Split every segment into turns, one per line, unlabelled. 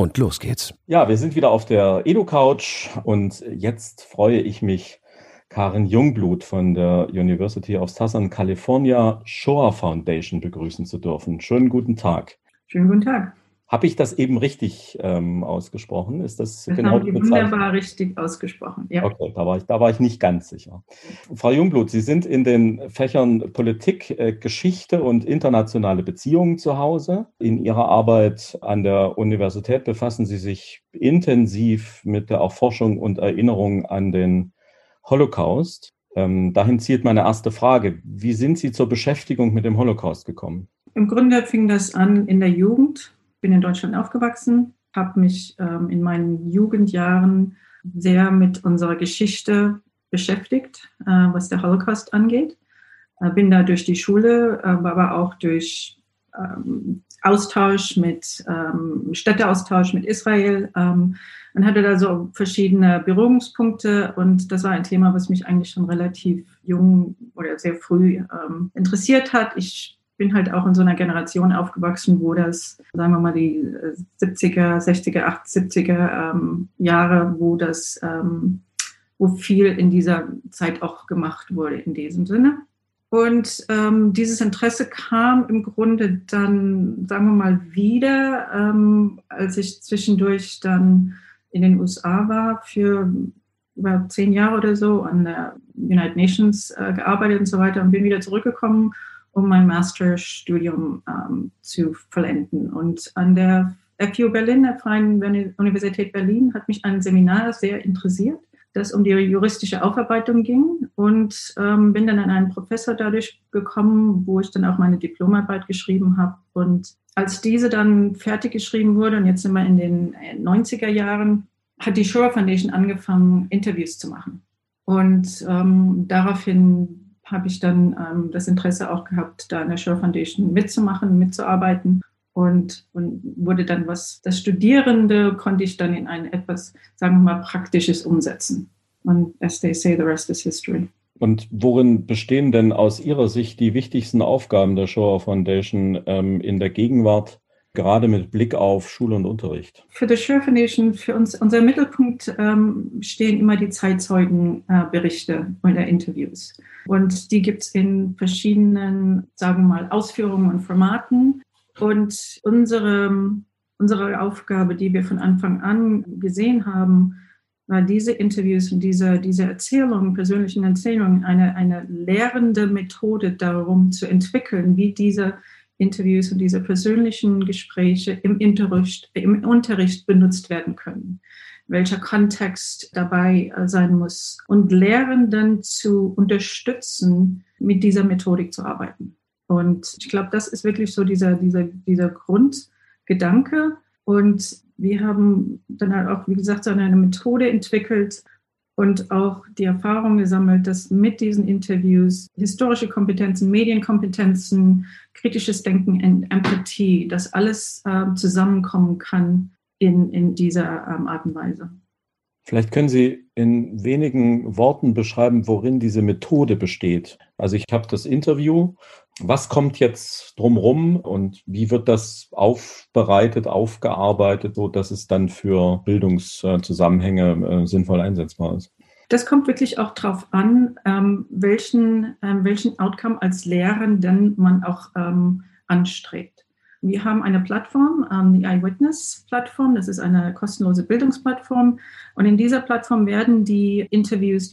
Und los geht's.
Ja, wir sind wieder auf der Edu-Couch und jetzt freue ich mich, Karin Jungblut von der University of Southern California Shoah Foundation begrüßen zu dürfen. Schönen guten Tag.
Schönen guten Tag.
Habe ich das eben richtig ähm, ausgesprochen? Ist das,
das genau haben die wunderbar richtig ausgesprochen.
Ja. Okay, da war, ich, da war ich nicht ganz sicher. Frau Jungblut, Sie sind in den Fächern Politik, äh, Geschichte und internationale Beziehungen zu Hause. In Ihrer Arbeit an der Universität befassen Sie sich intensiv mit der Erforschung und Erinnerung an den Holocaust. Ähm, dahin zielt meine erste Frage. Wie sind Sie zur Beschäftigung mit dem Holocaust gekommen?
Im Grunde fing das an in der Jugend bin in Deutschland aufgewachsen, habe mich ähm, in meinen Jugendjahren sehr mit unserer Geschichte beschäftigt, äh, was der Holocaust angeht. Äh, bin da durch die Schule, äh, aber auch durch ähm, Austausch mit ähm, Städteaustausch mit Israel ähm, und hatte da so verschiedene Berührungspunkte und das war ein Thema, was mich eigentlich schon relativ jung oder sehr früh ähm, interessiert hat. Ich bin halt auch in so einer Generation aufgewachsen, wo das, sagen wir mal, die 70er, 60er, 70er ähm, Jahre, wo das, ähm, wo viel in dieser Zeit auch gemacht wurde in diesem Sinne. Und ähm, dieses Interesse kam im Grunde dann, sagen wir mal, wieder, ähm, als ich zwischendurch dann in den USA war für über zehn Jahre oder so an der United Nations äh, gearbeitet und so weiter und bin wieder zurückgekommen um mein Masterstudium ähm, zu vollenden. Und an der FU Berlin, der Freien Universität Berlin, hat mich ein Seminar sehr interessiert, das um die juristische Aufarbeitung ging und ähm, bin dann an einen Professor dadurch gekommen, wo ich dann auch meine Diplomarbeit geschrieben habe. Und als diese dann fertig geschrieben wurde, und jetzt sind wir in den 90er Jahren, hat die Shoah Foundation angefangen, Interviews zu machen. Und ähm, daraufhin habe ich dann ähm, das Interesse auch gehabt, da in der Show Foundation mitzumachen, mitzuarbeiten und, und wurde dann was, das Studierende konnte ich dann in ein etwas, sagen wir mal, praktisches umsetzen. Und as they say, the rest is history.
Und worin bestehen denn aus Ihrer Sicht die wichtigsten Aufgaben der Shoah Foundation ähm, in der Gegenwart gerade mit Blick auf Schule und Unterricht?
Für die Sure Foundation, für uns, unser Mittelpunkt ähm, stehen immer die Zeitzeugenberichte äh, oder Interviews. Und die gibt es in verschiedenen, sagen wir mal, Ausführungen und Formaten. Und unsere, unsere Aufgabe, die wir von Anfang an gesehen haben, war diese Interviews und diese, diese Erzählungen, persönlichen Erzählungen, eine, eine lehrende Methode darum zu entwickeln, wie diese Interviews und diese persönlichen Gespräche im Unterricht, im Unterricht benutzt werden können, welcher Kontext dabei äh, sein muss und Lehrenden zu unterstützen, mit dieser Methodik zu arbeiten. Und ich glaube, das ist wirklich so dieser, dieser, dieser Grundgedanke. Und wir haben dann halt auch, wie gesagt, so eine Methode entwickelt, und auch die Erfahrung gesammelt, dass mit diesen Interviews historische Kompetenzen, Medienkompetenzen, kritisches Denken, Empathie, das alles äh, zusammenkommen kann in, in dieser ähm, Art und Weise.
Vielleicht können Sie in wenigen Worten beschreiben, worin diese Methode besteht. Also ich habe das Interview. Was kommt jetzt drumherum und wie wird das aufbereitet, aufgearbeitet, so dass es dann für Bildungszusammenhänge äh, sinnvoll einsetzbar ist?
Das kommt wirklich auch darauf an, ähm, welchen, ähm, welchen Outcome als Lehrenden man auch ähm, anstrebt. Wir haben eine Plattform, die Eyewitness-Plattform. Das ist eine kostenlose Bildungsplattform. Und in dieser Plattform werden die Interviews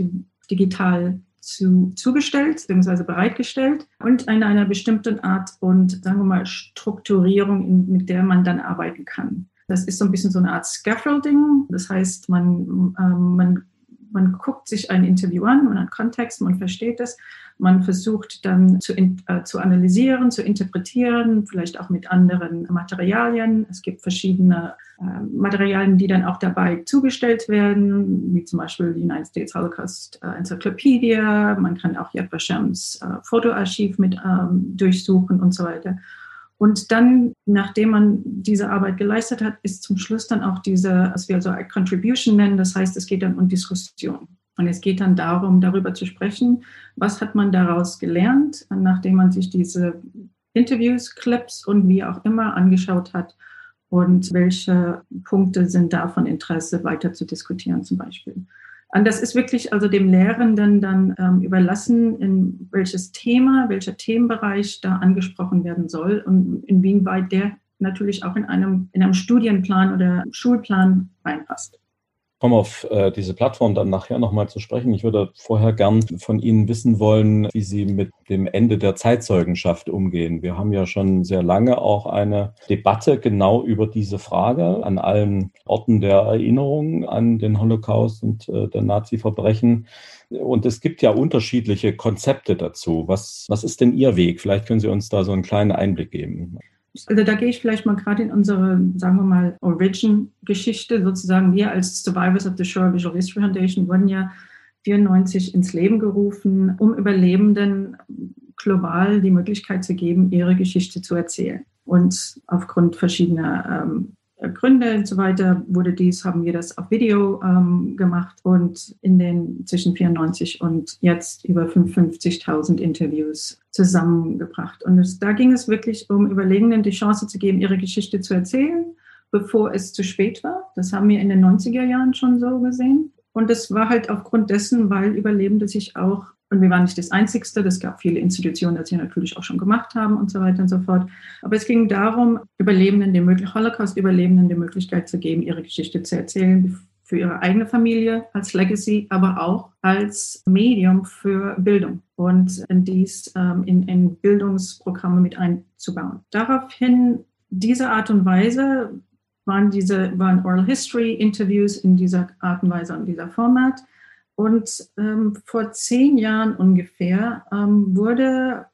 digital zu, zugestellt bzw. bereitgestellt und in einer bestimmten Art und, sagen wir mal, Strukturierung, mit der man dann arbeiten kann. Das ist so ein bisschen so eine Art Scaffolding. Das heißt, man, ähm, man man guckt sich ein Interview an, man hat Kontext, man versteht es, man versucht dann zu, äh, zu analysieren, zu interpretieren, vielleicht auch mit anderen Materialien. Es gibt verschiedene äh, Materialien, die dann auch dabei zugestellt werden, wie zum Beispiel die United States Holocaust äh, Encyclopedia. Man kann auch Yad Vashem's äh, Fotoarchiv mit ähm, durchsuchen und so weiter. Und dann, nachdem man diese Arbeit geleistet hat, ist zum Schluss dann auch diese, was wir so eine Contribution nennen. Das heißt, es geht dann um Diskussion. Und es geht dann darum, darüber zu sprechen, was hat man daraus gelernt, nachdem man sich diese Interviews, Clips und wie auch immer angeschaut hat und welche Punkte sind da von Interesse weiter zu diskutieren zum Beispiel. Und das ist wirklich also dem Lehrenden dann ähm, überlassen, in welches Thema, welcher Themenbereich da angesprochen werden soll und inwieweit der natürlich auch in einem, in einem Studienplan oder Schulplan reinpasst
komme auf äh, diese Plattform dann nachher nochmal zu sprechen. Ich würde vorher gern von Ihnen wissen wollen, wie Sie mit dem Ende der Zeitzeugenschaft umgehen. Wir haben ja schon sehr lange auch eine Debatte genau über diese Frage an allen Orten der Erinnerung an den Holocaust und äh, der Nazi-Verbrechen. Und es gibt ja unterschiedliche Konzepte dazu. Was, was ist denn Ihr Weg? Vielleicht können Sie uns da so einen kleinen Einblick geben.
Also da gehe ich vielleicht mal gerade in unsere, sagen wir mal, Origin-Geschichte sozusagen. Wir als Survivors of the Shore Visual History Foundation wurden ja 94 ins Leben gerufen, um Überlebenden global die Möglichkeit zu geben, ihre Geschichte zu erzählen. Und aufgrund verschiedener ähm, Gründe und so weiter wurde dies, haben wir das auf Video ähm, gemacht und in den zwischen 94 und jetzt über 55.000 Interviews zusammengebracht. Und es, da ging es wirklich um Überlegenden die Chance zu geben, ihre Geschichte zu erzählen, bevor es zu spät war. Das haben wir in den 90er Jahren schon so gesehen. Und das war halt aufgrund dessen, weil Überlebende sich auch und wir waren nicht das Einzigste, es gab viele Institutionen, die natürlich auch schon gemacht haben und so weiter und so fort. Aber es ging darum, Überlebenden Möglichkeit, Holocaust-Überlebenden die Möglichkeit zu geben, ihre Geschichte zu erzählen, für ihre eigene Familie als Legacy, aber auch als Medium für Bildung und dies ähm, in, in Bildungsprogramme mit einzubauen. Daraufhin, diese Art und Weise waren diese, waren Oral History Interviews in dieser Art und Weise und dieser Format und ähm, vor zehn Jahren ungefähr ähm, wurde,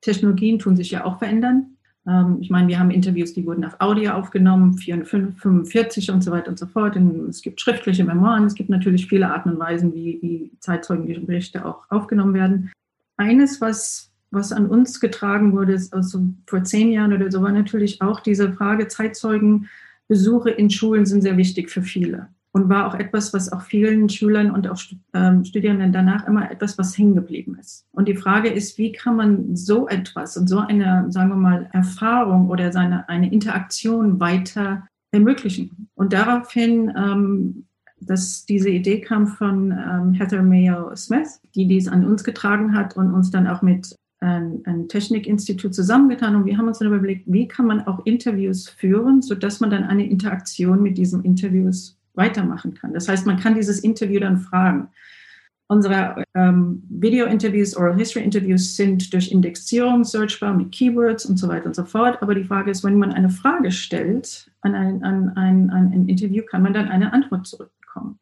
Technologien tun sich ja auch verändern. Ähm, ich meine, wir haben Interviews, die wurden auf Audio aufgenommen, 45 und so weiter und so fort. Und es gibt schriftliche Memoiren, es gibt natürlich viele Arten und Weisen, wie, wie Zeitzeugenberichte auch aufgenommen werden. Eines, was, was an uns getragen wurde, also vor zehn Jahren oder so, war natürlich auch diese Frage, Zeitzeugenbesuche in Schulen sind sehr wichtig für viele und war auch etwas, was auch vielen Schülern und auch ähm, Studierenden danach immer etwas, was hängen geblieben ist. Und die Frage ist, wie kann man so etwas und so eine, sagen wir mal, Erfahrung oder seine, eine Interaktion weiter ermöglichen? Und daraufhin, ähm, dass diese Idee kam von ähm, Heather Mayo Smith, die dies an uns getragen hat und uns dann auch mit ein, ein Technikinstitut zusammengetan und wir haben uns dann überlegt, wie kann man auch Interviews führen, sodass man dann eine Interaktion mit diesen Interviews weitermachen kann. Das heißt, man kann dieses Interview dann fragen. Unsere ähm, Video-Interviews, Oral History-Interviews sind durch Indexierung searchbar mit Keywords und so weiter und so fort. Aber die Frage ist, wenn man eine Frage stellt an ein, an ein, an ein Interview, kann man dann eine Antwort zurückbekommen.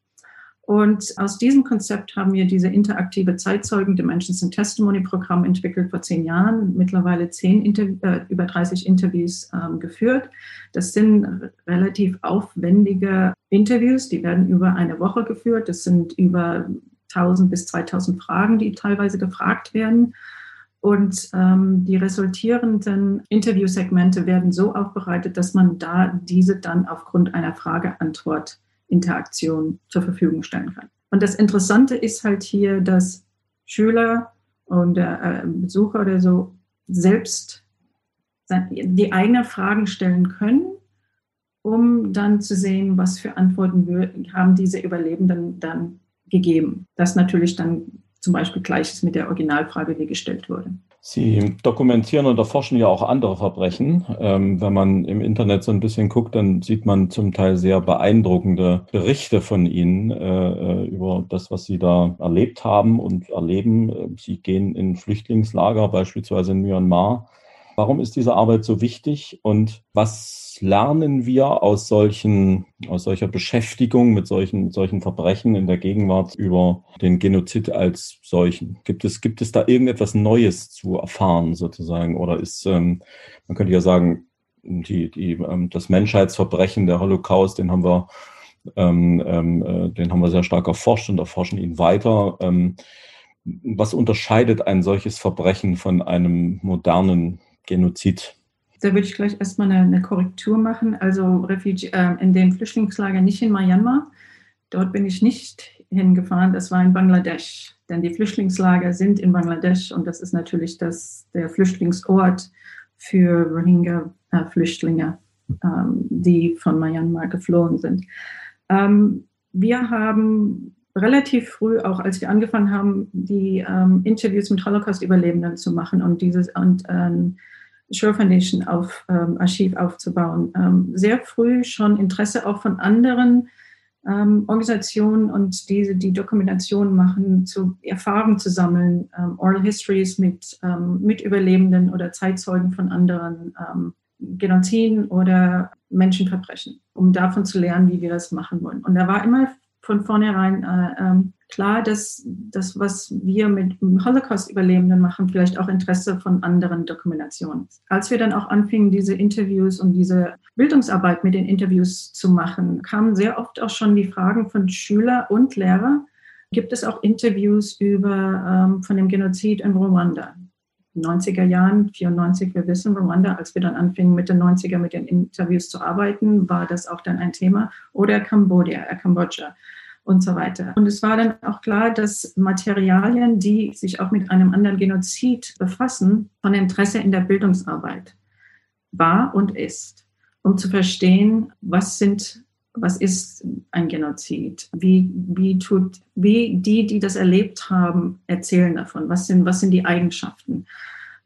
Und aus diesem Konzept haben wir diese interaktive Zeitzeugen Dimensions and Testimony Programm entwickelt vor zehn Jahren, mittlerweile zehn Interv äh, über 30 Interviews ähm, geführt. Das sind relativ aufwendige Interviews, die werden über eine Woche geführt. Das sind über 1000 bis 2000 Fragen, die teilweise gefragt werden. Und ähm, die resultierenden Interviewsegmente werden so aufbereitet, dass man da diese dann aufgrund einer Frage-Antwort Interaktion zur Verfügung stellen kann. Und das Interessante ist halt hier, dass Schüler und äh, Besucher oder so selbst die eigenen Fragen stellen können, um dann zu sehen, was für Antworten haben diese Überlebenden dann gegeben. Das natürlich dann zum Beispiel gleich ist mit der Originalfrage, die gestellt wurde.
Sie dokumentieren und erforschen ja auch andere Verbrechen. Ähm, wenn man im Internet so ein bisschen guckt, dann sieht man zum Teil sehr beeindruckende Berichte von Ihnen äh, äh über das, was Sie da erlebt haben und erleben. Sie gehen in Flüchtlingslager, beispielsweise in Myanmar, Warum ist diese Arbeit so wichtig und was lernen wir aus solchen, aus solcher Beschäftigung mit solchen, solchen Verbrechen in der Gegenwart über den Genozid als solchen? Gibt es, gibt es da irgendetwas Neues zu erfahren sozusagen? Oder ist, ähm, man könnte ja sagen, die, die, ähm, das Menschheitsverbrechen, der Holocaust, den haben wir, ähm, ähm, äh, den haben wir sehr stark erforscht und erforschen ihn weiter. Ähm, was unterscheidet ein solches Verbrechen von einem modernen Genozid?
Da würde ich gleich erstmal eine, eine Korrektur machen. Also Refugi äh, in dem Flüchtlingslager nicht in Myanmar. Dort bin ich nicht hingefahren. Das war in Bangladesch. Denn die Flüchtlingslager sind in Bangladesch und das ist natürlich das, der Flüchtlingsort für Rohingya-Flüchtlinge, ähm, die von Myanmar geflohen sind. Ähm, wir haben relativ früh, auch als wir angefangen haben, die ähm, Interviews mit Holocaust-Überlebenden zu machen und dieses und ähm, Shore Foundation auf, ähm, Archiv aufzubauen, ähm, sehr früh schon Interesse auch von anderen ähm, Organisationen und diese die Dokumentation machen, zu Erfahrungen zu sammeln, ähm, Oral Histories mit, mit Überlebenden oder Zeitzeugen von anderen Genoziden oder Menschenverbrechen, um davon zu lernen, wie wir das machen wollen. Und da war immer von vornherein äh, ähm, klar, dass das, was wir mit Holocaust-Überlebenden machen, vielleicht auch Interesse von anderen Dokumentationen. Als wir dann auch anfingen, diese Interviews und diese Bildungsarbeit mit den Interviews zu machen, kamen sehr oft auch schon die Fragen von Schüler und Lehrer. Gibt es auch Interviews über ähm, von dem Genozid in Ruanda? 90er Jahren, 94, wir wissen, Rwanda, als wir dann anfingen, Mitte 90er mit den Interviews zu arbeiten, war das auch dann ein Thema. Oder Kambodscha, Kambodscha und so weiter. Und es war dann auch klar, dass Materialien, die sich auch mit einem anderen Genozid befassen, von Interesse in der Bildungsarbeit war und ist, um zu verstehen, was sind was ist ein Genozid? Wie, wie, tut, wie die, die das erlebt haben, erzählen davon? Was sind, was sind die Eigenschaften?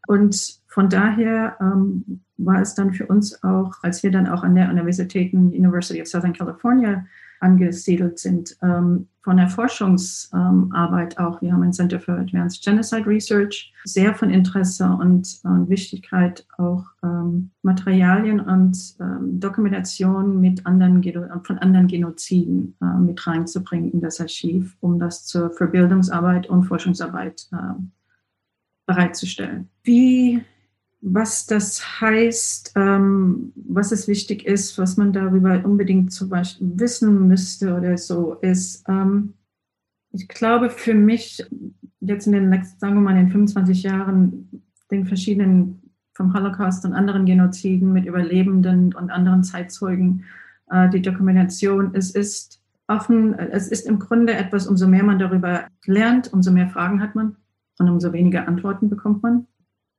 Und von daher ähm, war es dann für uns auch, als wir dann auch an der Universität University of Southern California angesiedelt sind, ähm, von der Forschungsarbeit auch. Wir haben ein Center for Advanced Genocide Research, sehr von Interesse und, und Wichtigkeit auch ähm, Materialien und ähm, Dokumentation mit anderen, von anderen Genoziden äh, mit reinzubringen in das Archiv, um das zur Verbildungsarbeit und Forschungsarbeit äh, bereitzustellen. Wie was das heißt, ähm, was es wichtig ist, was man darüber unbedingt zum Beispiel wissen müsste oder so, ist, ähm, ich glaube für mich jetzt in den letzten, sagen wir mal, in den 25 Jahren, den verschiedenen vom Holocaust und anderen Genoziden mit Überlebenden und anderen Zeitzeugen, äh, die Dokumentation, es ist offen, es ist im Grunde etwas, umso mehr man darüber lernt, umso mehr Fragen hat man und umso weniger Antworten bekommt man.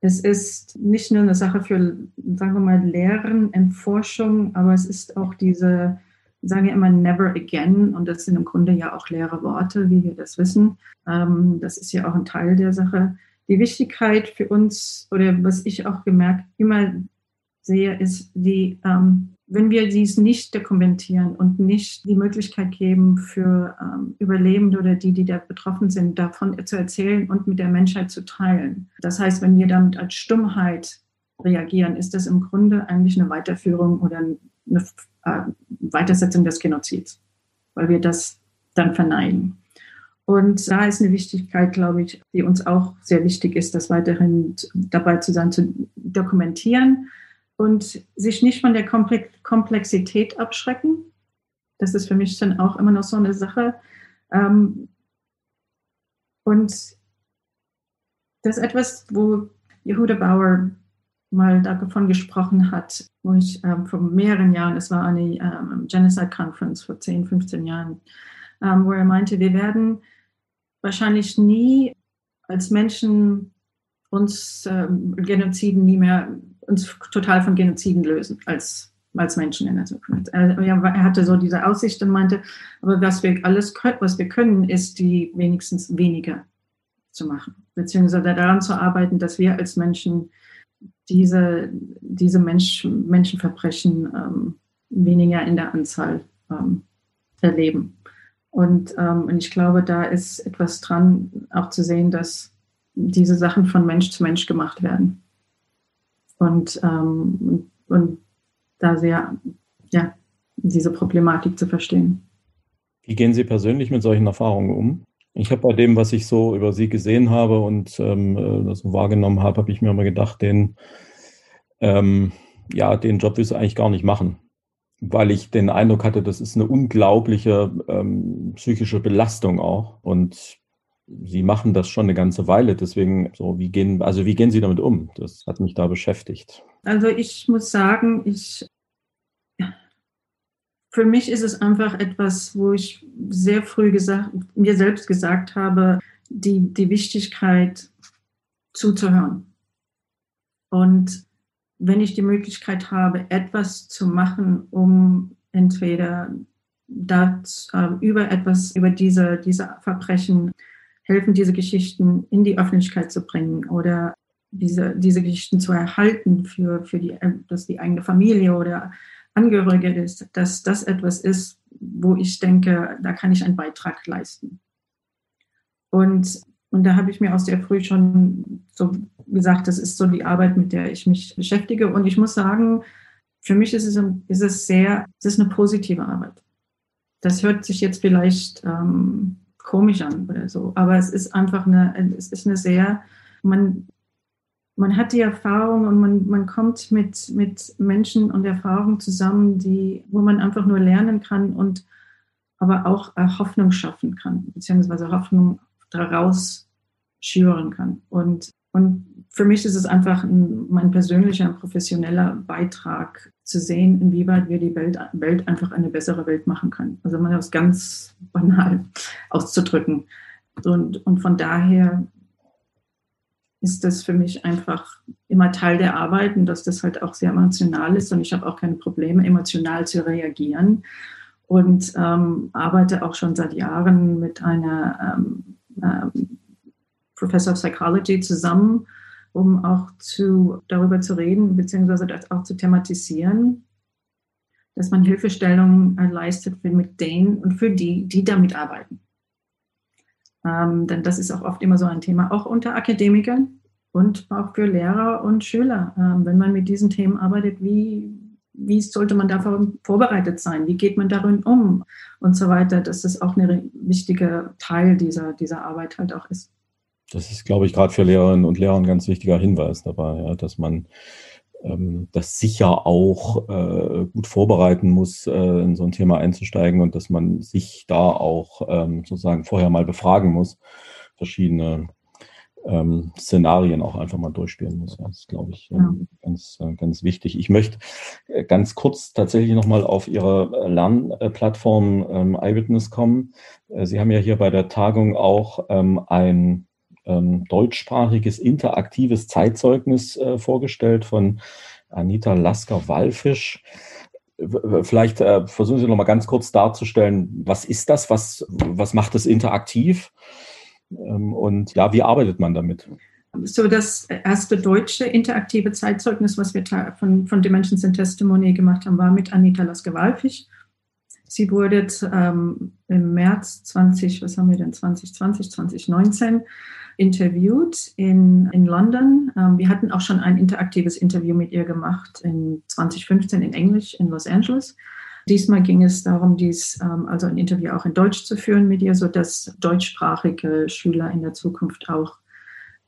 Es ist nicht nur eine Sache für, sagen wir mal, Lehren und Forschung, aber es ist auch diese, sagen wir immer, never again. Und das sind im Grunde ja auch leere Worte, wie wir das wissen. Ähm, das ist ja auch ein Teil der Sache. Die Wichtigkeit für uns, oder was ich auch gemerkt, immer sehe, ist die ähm, wenn wir dies nicht dokumentieren und nicht die Möglichkeit geben für ähm, Überlebende oder die, die da betroffen sind, davon zu erzählen und mit der Menschheit zu teilen. Das heißt, wenn wir damit als Stummheit reagieren, ist das im Grunde eigentlich eine Weiterführung oder eine äh, Weitersetzung des Genozids, weil wir das dann verneinen. Und da ist eine Wichtigkeit, glaube ich, die uns auch sehr wichtig ist, das weiterhin dabei zu sein, zu dokumentieren und sich nicht von der Komplexität abschrecken. Das ist für mich dann auch immer noch so eine Sache. Ähm, und das ist etwas, wo Yehuda Bauer mal davon gesprochen hat, wo ich ähm, vor mehreren Jahren, es war eine ähm, Genocide Conference vor 10, 15 Jahren, ähm, wo er meinte, wir werden wahrscheinlich nie als Menschen uns ähm, Genoziden nie mehr uns total von Genoziden lösen als, als Menschen in der Zukunft. Er, hatte so diese Aussicht und meinte, aber was wir alles können, was wir können, ist die wenigstens weniger zu machen, beziehungsweise daran zu arbeiten, dass wir als Menschen diese, diese Mensch, Menschenverbrechen ähm, weniger in der Anzahl ähm, erleben. Und, ähm, und ich glaube, da ist etwas dran, auch zu sehen, dass diese Sachen von Mensch zu Mensch gemacht werden. Und, ähm, und da sehr, ja, diese Problematik zu verstehen.
Wie gehen Sie persönlich mit solchen Erfahrungen um? Ich habe bei dem, was ich so über Sie gesehen habe und ähm, äh, das wahrgenommen habe, habe ich mir immer gedacht, den, ähm, ja, den Job willst du eigentlich gar nicht machen, weil ich den Eindruck hatte, das ist eine unglaubliche ähm, psychische Belastung auch und Sie machen das schon eine ganze Weile, deswegen so, wie gehen, also wie gehen Sie damit um? Das hat mich da beschäftigt.
Also ich muss sagen, ich für mich ist es einfach etwas, wo ich sehr früh gesagt, mir selbst gesagt habe, die, die Wichtigkeit zuzuhören. Und wenn ich die Möglichkeit habe, etwas zu machen, um entweder das, äh, über etwas, über diese, diese Verbrechen helfen, diese Geschichten in die Öffentlichkeit zu bringen oder diese, diese Geschichten zu erhalten für, für die, dass die eigene Familie oder Angehörige ist, dass das etwas ist, wo ich denke, da kann ich einen Beitrag leisten. Und, und da habe ich mir auch sehr früh schon so gesagt, das ist so die Arbeit, mit der ich mich beschäftige. Und ich muss sagen, für mich ist es, ist es sehr, es ist eine positive Arbeit. Das hört sich jetzt vielleicht ähm, komisch an oder so, aber es ist einfach eine, es ist eine sehr, man, man hat die Erfahrung und man, man kommt mit, mit Menschen und Erfahrungen zusammen, die, wo man einfach nur lernen kann und aber auch äh, Hoffnung schaffen kann, beziehungsweise Hoffnung daraus schüren kann. Und, und für mich ist es einfach ein, mein persönlicher, professioneller Beitrag zu sehen, inwieweit wir die Welt, Welt einfach eine bessere Welt machen können. Also man das ganz banal auszudrücken. Und, und von daher ist das für mich einfach immer Teil der Arbeit und dass das halt auch sehr emotional ist und ich habe auch keine Probleme, emotional zu reagieren und ähm, arbeite auch schon seit Jahren mit einer ähm, ähm, Professor of Psychology zusammen, um auch zu, darüber zu reden, beziehungsweise das auch zu thematisieren, dass man Hilfestellungen leistet mit denen und für die, die damit arbeiten. Ähm, denn das ist auch oft immer so ein Thema, auch unter Akademikern und auch für Lehrer und Schüler. Ähm, wenn man mit diesen Themen arbeitet, wie, wie sollte man davon vorbereitet sein? Wie geht man darin um? Und so weiter. Dass das auch ein wichtiger Teil dieser, dieser Arbeit halt auch ist.
Das ist, glaube ich, gerade für Lehrerinnen und Lehrer ein ganz wichtiger Hinweis dabei, ja, dass man ähm, das sicher auch äh, gut vorbereiten muss, äh, in so ein Thema einzusteigen und dass man sich da auch ähm, sozusagen vorher mal befragen muss, verschiedene ähm, Szenarien auch einfach mal durchspielen muss. Das ist, glaube ich, ja. ganz, äh, ganz wichtig. Ich möchte äh, ganz kurz tatsächlich nochmal auf Ihre äh, Lernplattform ähm, iWitness kommen. Sie haben ja hier bei der Tagung auch ähm, ein ähm, deutschsprachiges interaktives Zeitzeugnis äh, vorgestellt von Anita Lasker-Wallfisch. Vielleicht äh, versuchen Sie noch mal ganz kurz darzustellen, was ist das, was, was macht es interaktiv ähm, und ja, wie arbeitet man damit?
So das erste deutsche interaktive Zeitzeugnis, was wir von, von Dimensions in Testimony gemacht haben, war mit Anita Lasker-Wallfisch. Sie wurde ähm, im März 20, was haben wir denn, 2020, 2019 interviewt in, in London. Ähm, wir hatten auch schon ein interaktives Interview mit ihr gemacht in 2015 in Englisch in Los Angeles. Diesmal ging es darum, dies, ähm, also ein Interview auch in Deutsch zu führen mit ihr, sodass deutschsprachige Schüler in der Zukunft auch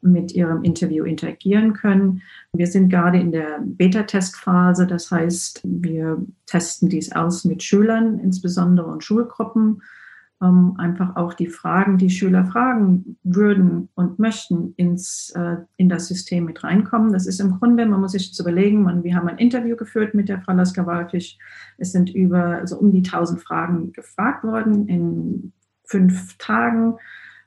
mit ihrem Interview interagieren können. Wir sind gerade in der Beta-Testphase, das heißt, wir testen dies aus mit Schülern, insbesondere und Schulgruppen ähm, einfach auch die Fragen, die Schüler fragen würden und möchten, ins, äh, in das System mit reinkommen. Das ist im Grunde, man muss sich jetzt überlegen, man, wir haben ein Interview geführt mit der Frau Lasker-Walfisch. Es sind über, also um die 1000 Fragen gefragt worden in fünf Tagen.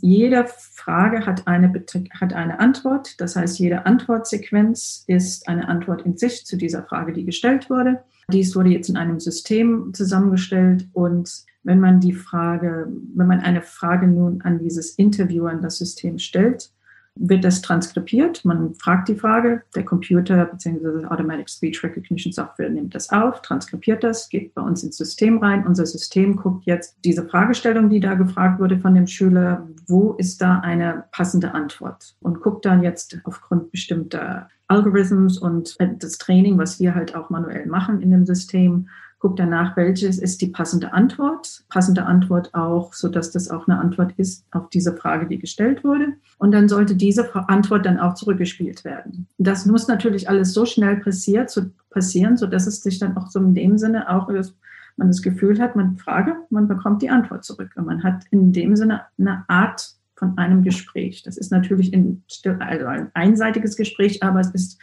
Jede Frage hat eine, hat eine Antwort. Das heißt, jede Antwortsequenz ist eine Antwort in sich zu dieser Frage, die gestellt wurde. Dies wurde jetzt in einem System zusammengestellt und wenn man die Frage, wenn man eine Frage nun an dieses Interview, an das System stellt, wird das transkribiert. Man fragt die Frage, der Computer bzw. Automatic Speech Recognition Software nimmt das auf, transkribiert das, geht bei uns ins System rein. Unser System guckt jetzt diese Fragestellung, die da gefragt wurde von dem Schüler, wo ist da eine passende Antwort und guckt dann jetzt aufgrund bestimmter Algorithms und das Training, was wir halt auch manuell machen in dem System, guckt danach, welches ist die passende Antwort. Passende Antwort auch, so dass das auch eine Antwort ist auf diese Frage, die gestellt wurde. Und dann sollte diese Antwort dann auch zurückgespielt werden. Das muss natürlich alles so schnell passiert, so passieren, so dass es sich dann auch so in dem Sinne auch man das Gefühl hat, man frage, man bekommt die Antwort zurück. Und man hat in dem Sinne eine Art von einem Gespräch. Das ist natürlich in, also ein einseitiges Gespräch, aber es ist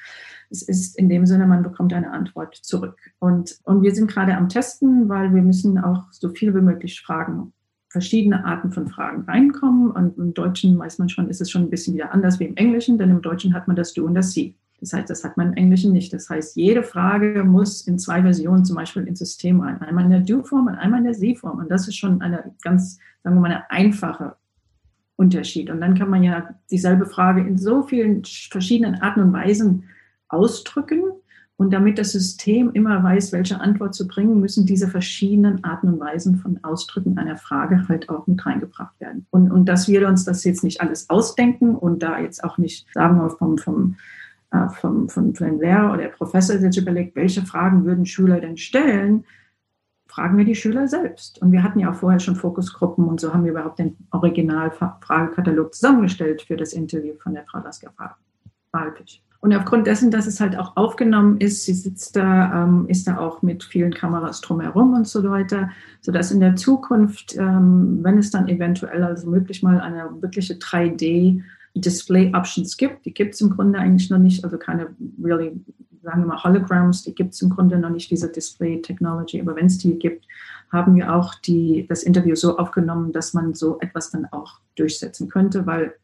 es ist in dem Sinne, man bekommt eine Antwort zurück. Und, und wir sind gerade am Testen, weil wir müssen auch so viel wie möglich Fragen, verschiedene Arten von Fragen reinkommen. Und im Deutschen weiß man schon, ist es schon ein bisschen wieder anders wie im Englischen, denn im Deutschen hat man das Du und das Sie. Das heißt, das hat man im Englischen nicht. Das heißt, jede Frage muss in zwei Versionen zum Beispiel ins System rein. Einmal in der Do-Form und einmal in der Sie-Form. Und das ist schon eine ganz, sagen wir mal, eine einfache Unterschied. Und dann kann man ja dieselbe Frage in so vielen verschiedenen Arten und Weisen ausdrücken. Und damit das System immer weiß, welche Antwort zu bringen, müssen diese verschiedenen Arten und Weisen von Ausdrücken einer Frage halt auch mit reingebracht werden. Und, und dass wir uns das jetzt nicht alles ausdenken und da jetzt auch nicht sagen wir vom, vom, äh, vom, von Lehrer oder der Professor sich überlegt, welche Fragen würden Schüler denn stellen, fragen wir die Schüler selbst. Und wir hatten ja auch vorher schon Fokusgruppen und so haben wir überhaupt den Original-Fragekatalog zusammengestellt für das Interview von der Frau Lasker Walpich. Und aufgrund dessen, dass es halt auch aufgenommen ist, sie sitzt da, ähm, ist da auch mit vielen Kameras drumherum und so weiter, sodass in der Zukunft, ähm, wenn es dann eventuell also möglich mal eine wirkliche 3D Display Options gibt, die gibt es im Grunde eigentlich noch nicht, also keine really, sagen wir mal Holograms, die gibt es im Grunde noch nicht, diese Display Technology, aber wenn es die gibt, haben wir auch die, das Interview so aufgenommen, dass man so etwas dann auch durchsetzen könnte, weil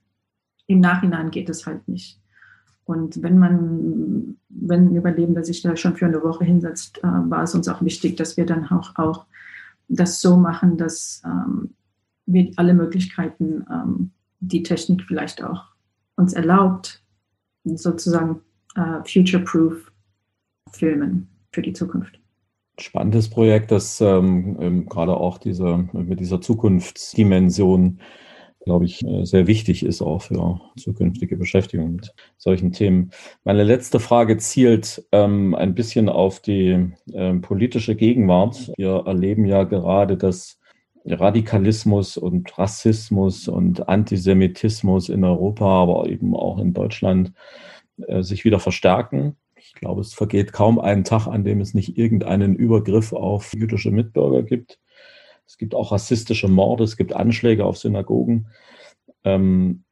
im Nachhinein geht es halt nicht. Und wenn man, wenn ein Überlebender sich da schon für eine Woche hinsetzt, äh, war es uns auch wichtig, dass wir dann auch, auch das so machen, dass ähm, wir alle Möglichkeiten, ähm, die Technik vielleicht auch uns erlaubt, sozusagen äh, future-proof filmen für die Zukunft.
Spannendes Projekt, das ähm, ähm gerade auch diese, mit dieser Zukunftsdimension glaube ich, äh, sehr wichtig ist auch für zukünftige Beschäftigung mit solchen Themen. Meine letzte Frage zielt ähm, ein bisschen auf die äh, politische Gegenwart. Wir erleben ja gerade, dass Radikalismus und Rassismus und Antisemitismus in Europa, aber eben auch in Deutschland äh, sich wieder verstärken. Ich glaube, es vergeht kaum einen Tag, an dem es nicht irgendeinen Übergriff auf jüdische Mitbürger gibt. Es gibt auch rassistische Morde, es gibt Anschläge auf Synagogen. Ähm,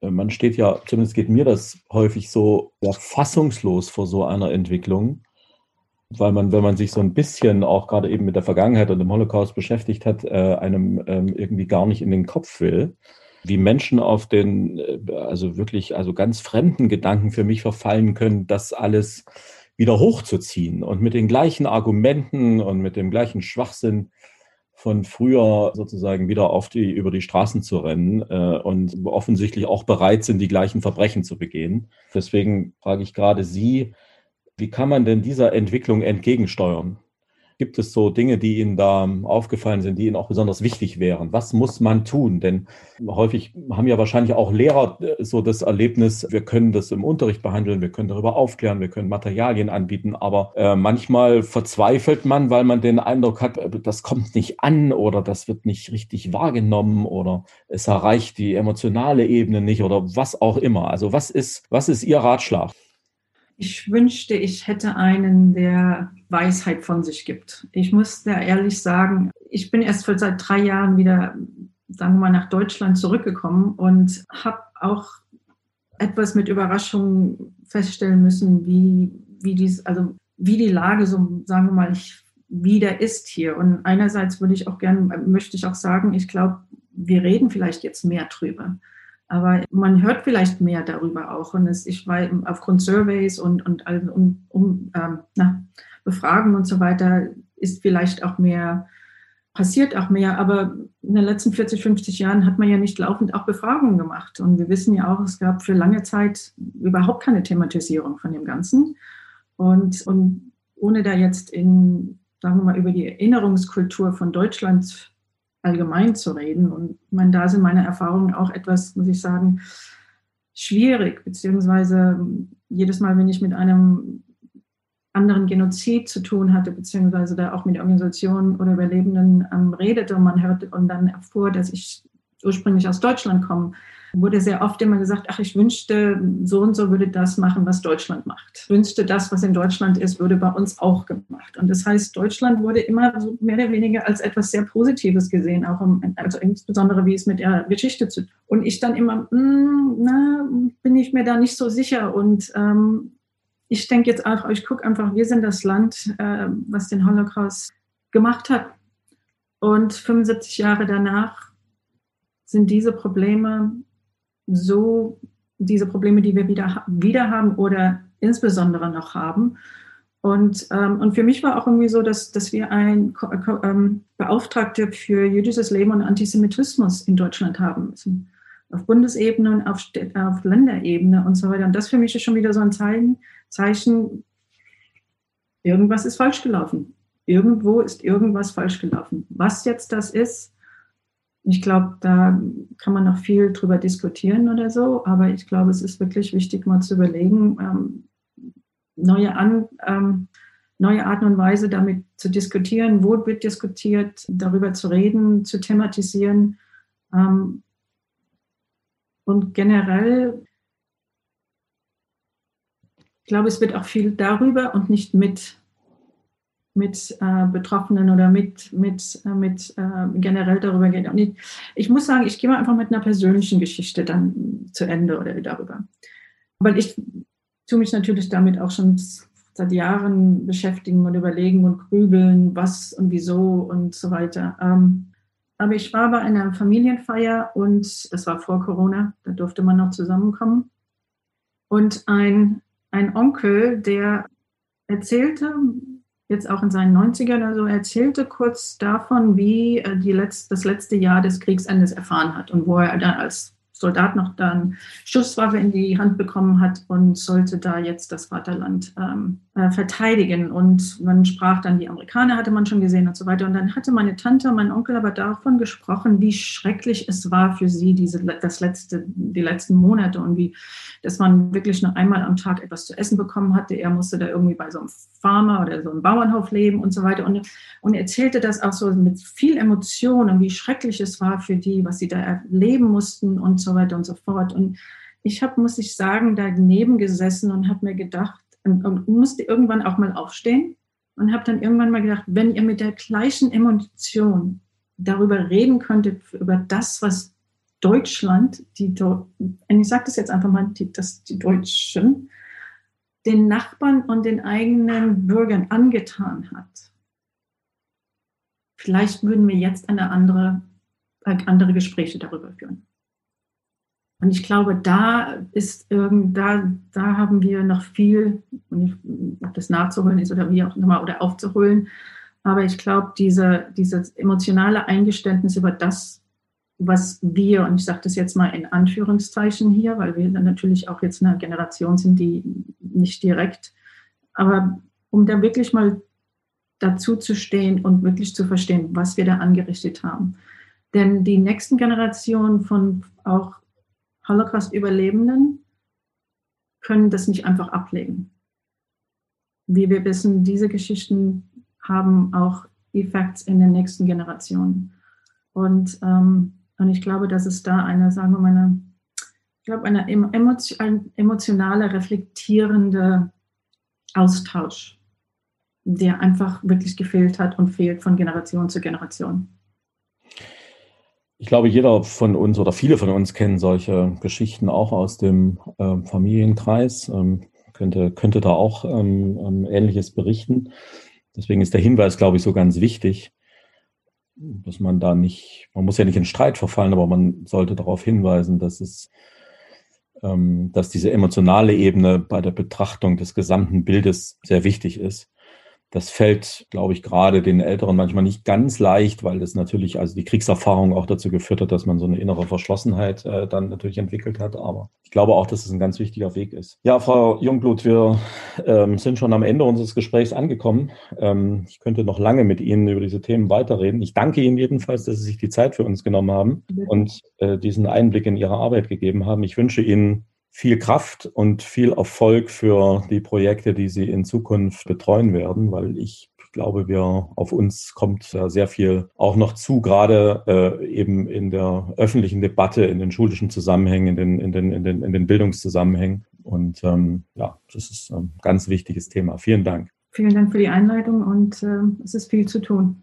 man steht ja, zumindest geht mir das häufig so ja, fassungslos vor so einer Entwicklung, weil man, wenn man sich so ein bisschen auch gerade eben mit der Vergangenheit und dem Holocaust beschäftigt hat, äh, einem ähm, irgendwie gar nicht in den Kopf will, wie Menschen auf den, äh, also wirklich, also ganz fremden Gedanken für mich verfallen können, das alles wieder hochzuziehen und mit den gleichen Argumenten und mit dem gleichen Schwachsinn von früher sozusagen wieder auf die, über die Straßen zu rennen äh, und offensichtlich auch bereit sind, die gleichen Verbrechen zu begehen. Deswegen frage ich gerade Sie, wie kann man denn dieser Entwicklung entgegensteuern? Gibt es so Dinge, die Ihnen da aufgefallen sind, die Ihnen auch besonders wichtig wären? Was muss man tun? Denn häufig haben ja wahrscheinlich auch Lehrer äh, so das Erlebnis, wir können das im Unterricht behandeln, wir können darüber aufklären, wir können Materialien anbieten, aber äh, manchmal verzweifelt man, weil man den Eindruck hat, äh, das kommt nicht an oder das wird nicht richtig wahrgenommen oder es erreicht die emotionale Ebene nicht oder was auch immer. Also was ist, was ist Ihr Ratschlag?
Ich wünschte, ich hätte einen, der Weisheit von sich gibt. Ich muss da ehrlich sagen, ich bin erst seit drei Jahren wieder, sagen wir mal, nach Deutschland zurückgekommen und habe auch etwas mit Überraschung feststellen müssen, wie, wie, dies, also wie die Lage so, sagen wir mal, wieder ist hier. Und einerseits würde ich auch gerne, möchte ich auch sagen, ich glaube, wir reden vielleicht jetzt mehr drüber. Aber man hört vielleicht mehr darüber auch. Und es, ich war aufgrund Surveys und, und um, um ähm, na, Befragen und so weiter, ist vielleicht auch mehr passiert auch mehr, aber in den letzten 40, 50 Jahren hat man ja nicht laufend auch Befragungen gemacht. Und wir wissen ja auch, es gab für lange Zeit überhaupt keine Thematisierung von dem Ganzen. Und, und ohne da jetzt in, sagen wir mal, über die Erinnerungskultur von Deutschland allgemein zu reden. Und meine, da sind meine Erfahrungen auch etwas, muss ich sagen, schwierig, beziehungsweise jedes Mal, wenn ich mit einem anderen Genozid zu tun hatte, beziehungsweise da auch mit Organisationen oder Überlebenden ähm, redete und man hörte und dann erfuhr, dass ich ursprünglich aus Deutschland komme, wurde sehr oft immer gesagt, ach, ich wünschte, so und so würde das machen, was Deutschland macht. Ich wünschte, das, was in Deutschland ist, würde bei uns auch gemacht. Und das heißt, Deutschland wurde immer so mehr oder weniger als etwas sehr Positives gesehen, auch um, also insbesondere wie es mit der Geschichte zu tun. Und ich dann immer, mm, na, bin ich mir da nicht so sicher und ähm, ich denke jetzt einfach, ich gucke einfach, wir sind das Land, äh, was den Holocaust gemacht hat. Und 75 Jahre danach sind diese Probleme so, diese Probleme, die wir wieder, wieder haben oder insbesondere noch haben. Und, ähm, und für mich war auch irgendwie so, dass, dass wir ein ähm, Beauftragte für jüdisches Leben und Antisemitismus in Deutschland haben müssen auf Bundesebene und auf, auf Länderebene und so weiter. Und das für mich ist schon wieder so ein Zeichen, Zeichen, irgendwas ist falsch gelaufen. Irgendwo ist irgendwas falsch gelaufen. Was jetzt das ist, ich glaube, da kann man noch viel drüber diskutieren oder so, aber ich glaube, es ist wirklich wichtig, mal zu überlegen, ähm, neue, An, ähm, neue Arten und Weise damit zu diskutieren, wo wird diskutiert, darüber zu reden, zu thematisieren. Ähm, und generell, ich glaube, es wird auch viel darüber und nicht mit, mit äh, Betroffenen oder mit, mit, äh, mit äh, generell darüber gehen. Und ich, ich muss sagen, ich gehe mal einfach mit einer persönlichen Geschichte dann zu Ende oder darüber. Weil ich tue mich natürlich damit auch schon seit Jahren beschäftigen und überlegen und grübeln, was und wieso und so weiter. Ähm, aber ich war bei einer Familienfeier und es war vor Corona, da durfte man noch zusammenkommen. Und ein, ein Onkel, der erzählte, jetzt auch in seinen 90ern oder so, erzählte kurz davon, wie er die letzt, das letzte Jahr des Kriegsendes erfahren hat und wo er dann als Soldat noch dann Schusswaffe in die Hand bekommen hat und sollte da jetzt das Vaterland ähm, äh, verteidigen. Und man sprach dann, die Amerikaner hatte man schon gesehen und so weiter. Und dann hatte meine Tante, mein Onkel aber davon gesprochen, wie schrecklich es war für sie, diese, das letzte, die letzten Monate und wie, dass man wirklich nur einmal am Tag etwas zu essen bekommen hatte. Er musste da irgendwie bei so einem Farmer oder so einem Bauernhof leben und so weiter. Und, und erzählte das auch so mit viel Emotion und wie schrecklich es war für die, was sie da erleben mussten und so weiter und so fort. Und ich habe, muss ich sagen, daneben gesessen und habe mir gedacht, und, und musste irgendwann auch mal aufstehen und habe dann irgendwann mal gedacht, wenn ihr mit der gleichen Emotion darüber reden könntet, über das, was Deutschland, die, ich sage das jetzt einfach mal, die, dass die Deutschen den Nachbarn und den eigenen Bürgern angetan hat. Vielleicht würden wir jetzt eine andere, andere Gespräche darüber führen. Und ich glaube, da ist irgend, da, da haben wir noch viel, ob das nachzuholen ist oder wie auch immer, oder aufzuholen. Aber ich glaube, diese, dieses emotionale Eingeständnis über das, was wir, und ich sage das jetzt mal in Anführungszeichen hier, weil wir dann natürlich auch jetzt eine Generation sind, die nicht direkt, aber um da wirklich mal dazu zu stehen und wirklich zu verstehen, was wir da angerichtet haben. Denn die nächsten Generationen von auch Holocaust-Überlebenden können das nicht einfach ablegen. Wie wir wissen, diese Geschichten haben auch Effekte in den nächsten Generationen. Und, ähm, und ich glaube, dass es da eine, sagen wir mal, eine, ich glaube, eine emotionale, reflektierende Austausch, der einfach wirklich gefehlt hat und fehlt von Generation zu Generation.
Ich glaube, jeder von uns oder viele von uns kennen solche Geschichten auch aus dem äh, Familienkreis, ähm, könnte, könnte da auch ähm, ähm, Ähnliches berichten. Deswegen ist der Hinweis, glaube ich, so ganz wichtig, dass man da nicht, man muss ja nicht in Streit verfallen, aber man sollte darauf hinweisen, dass es, ähm, dass diese emotionale Ebene bei der Betrachtung des gesamten Bildes sehr wichtig ist. Das fällt, glaube ich, gerade den Älteren manchmal nicht ganz leicht, weil das natürlich, also die Kriegserfahrung auch dazu geführt hat, dass man so eine innere Verschlossenheit äh, dann natürlich entwickelt hat. Aber ich glaube auch, dass es ein ganz wichtiger Weg ist. Ja, Frau Jungblut, wir ähm, sind schon am Ende unseres Gesprächs angekommen. Ähm, ich könnte noch lange mit Ihnen über diese Themen weiterreden. Ich danke Ihnen jedenfalls, dass Sie sich die Zeit für uns genommen haben und äh, diesen Einblick in Ihre Arbeit gegeben haben. Ich wünsche Ihnen viel Kraft und viel Erfolg für die Projekte, die Sie in Zukunft betreuen werden, weil ich glaube, wir auf uns kommt sehr viel auch noch zu, gerade äh, eben in der öffentlichen Debatte, in den schulischen Zusammenhängen, in den, in den, in den, in den Bildungszusammenhängen. Und ähm, ja, das ist ein ganz wichtiges Thema. Vielen Dank.
Vielen Dank für die Einleitung und äh, es ist viel zu tun.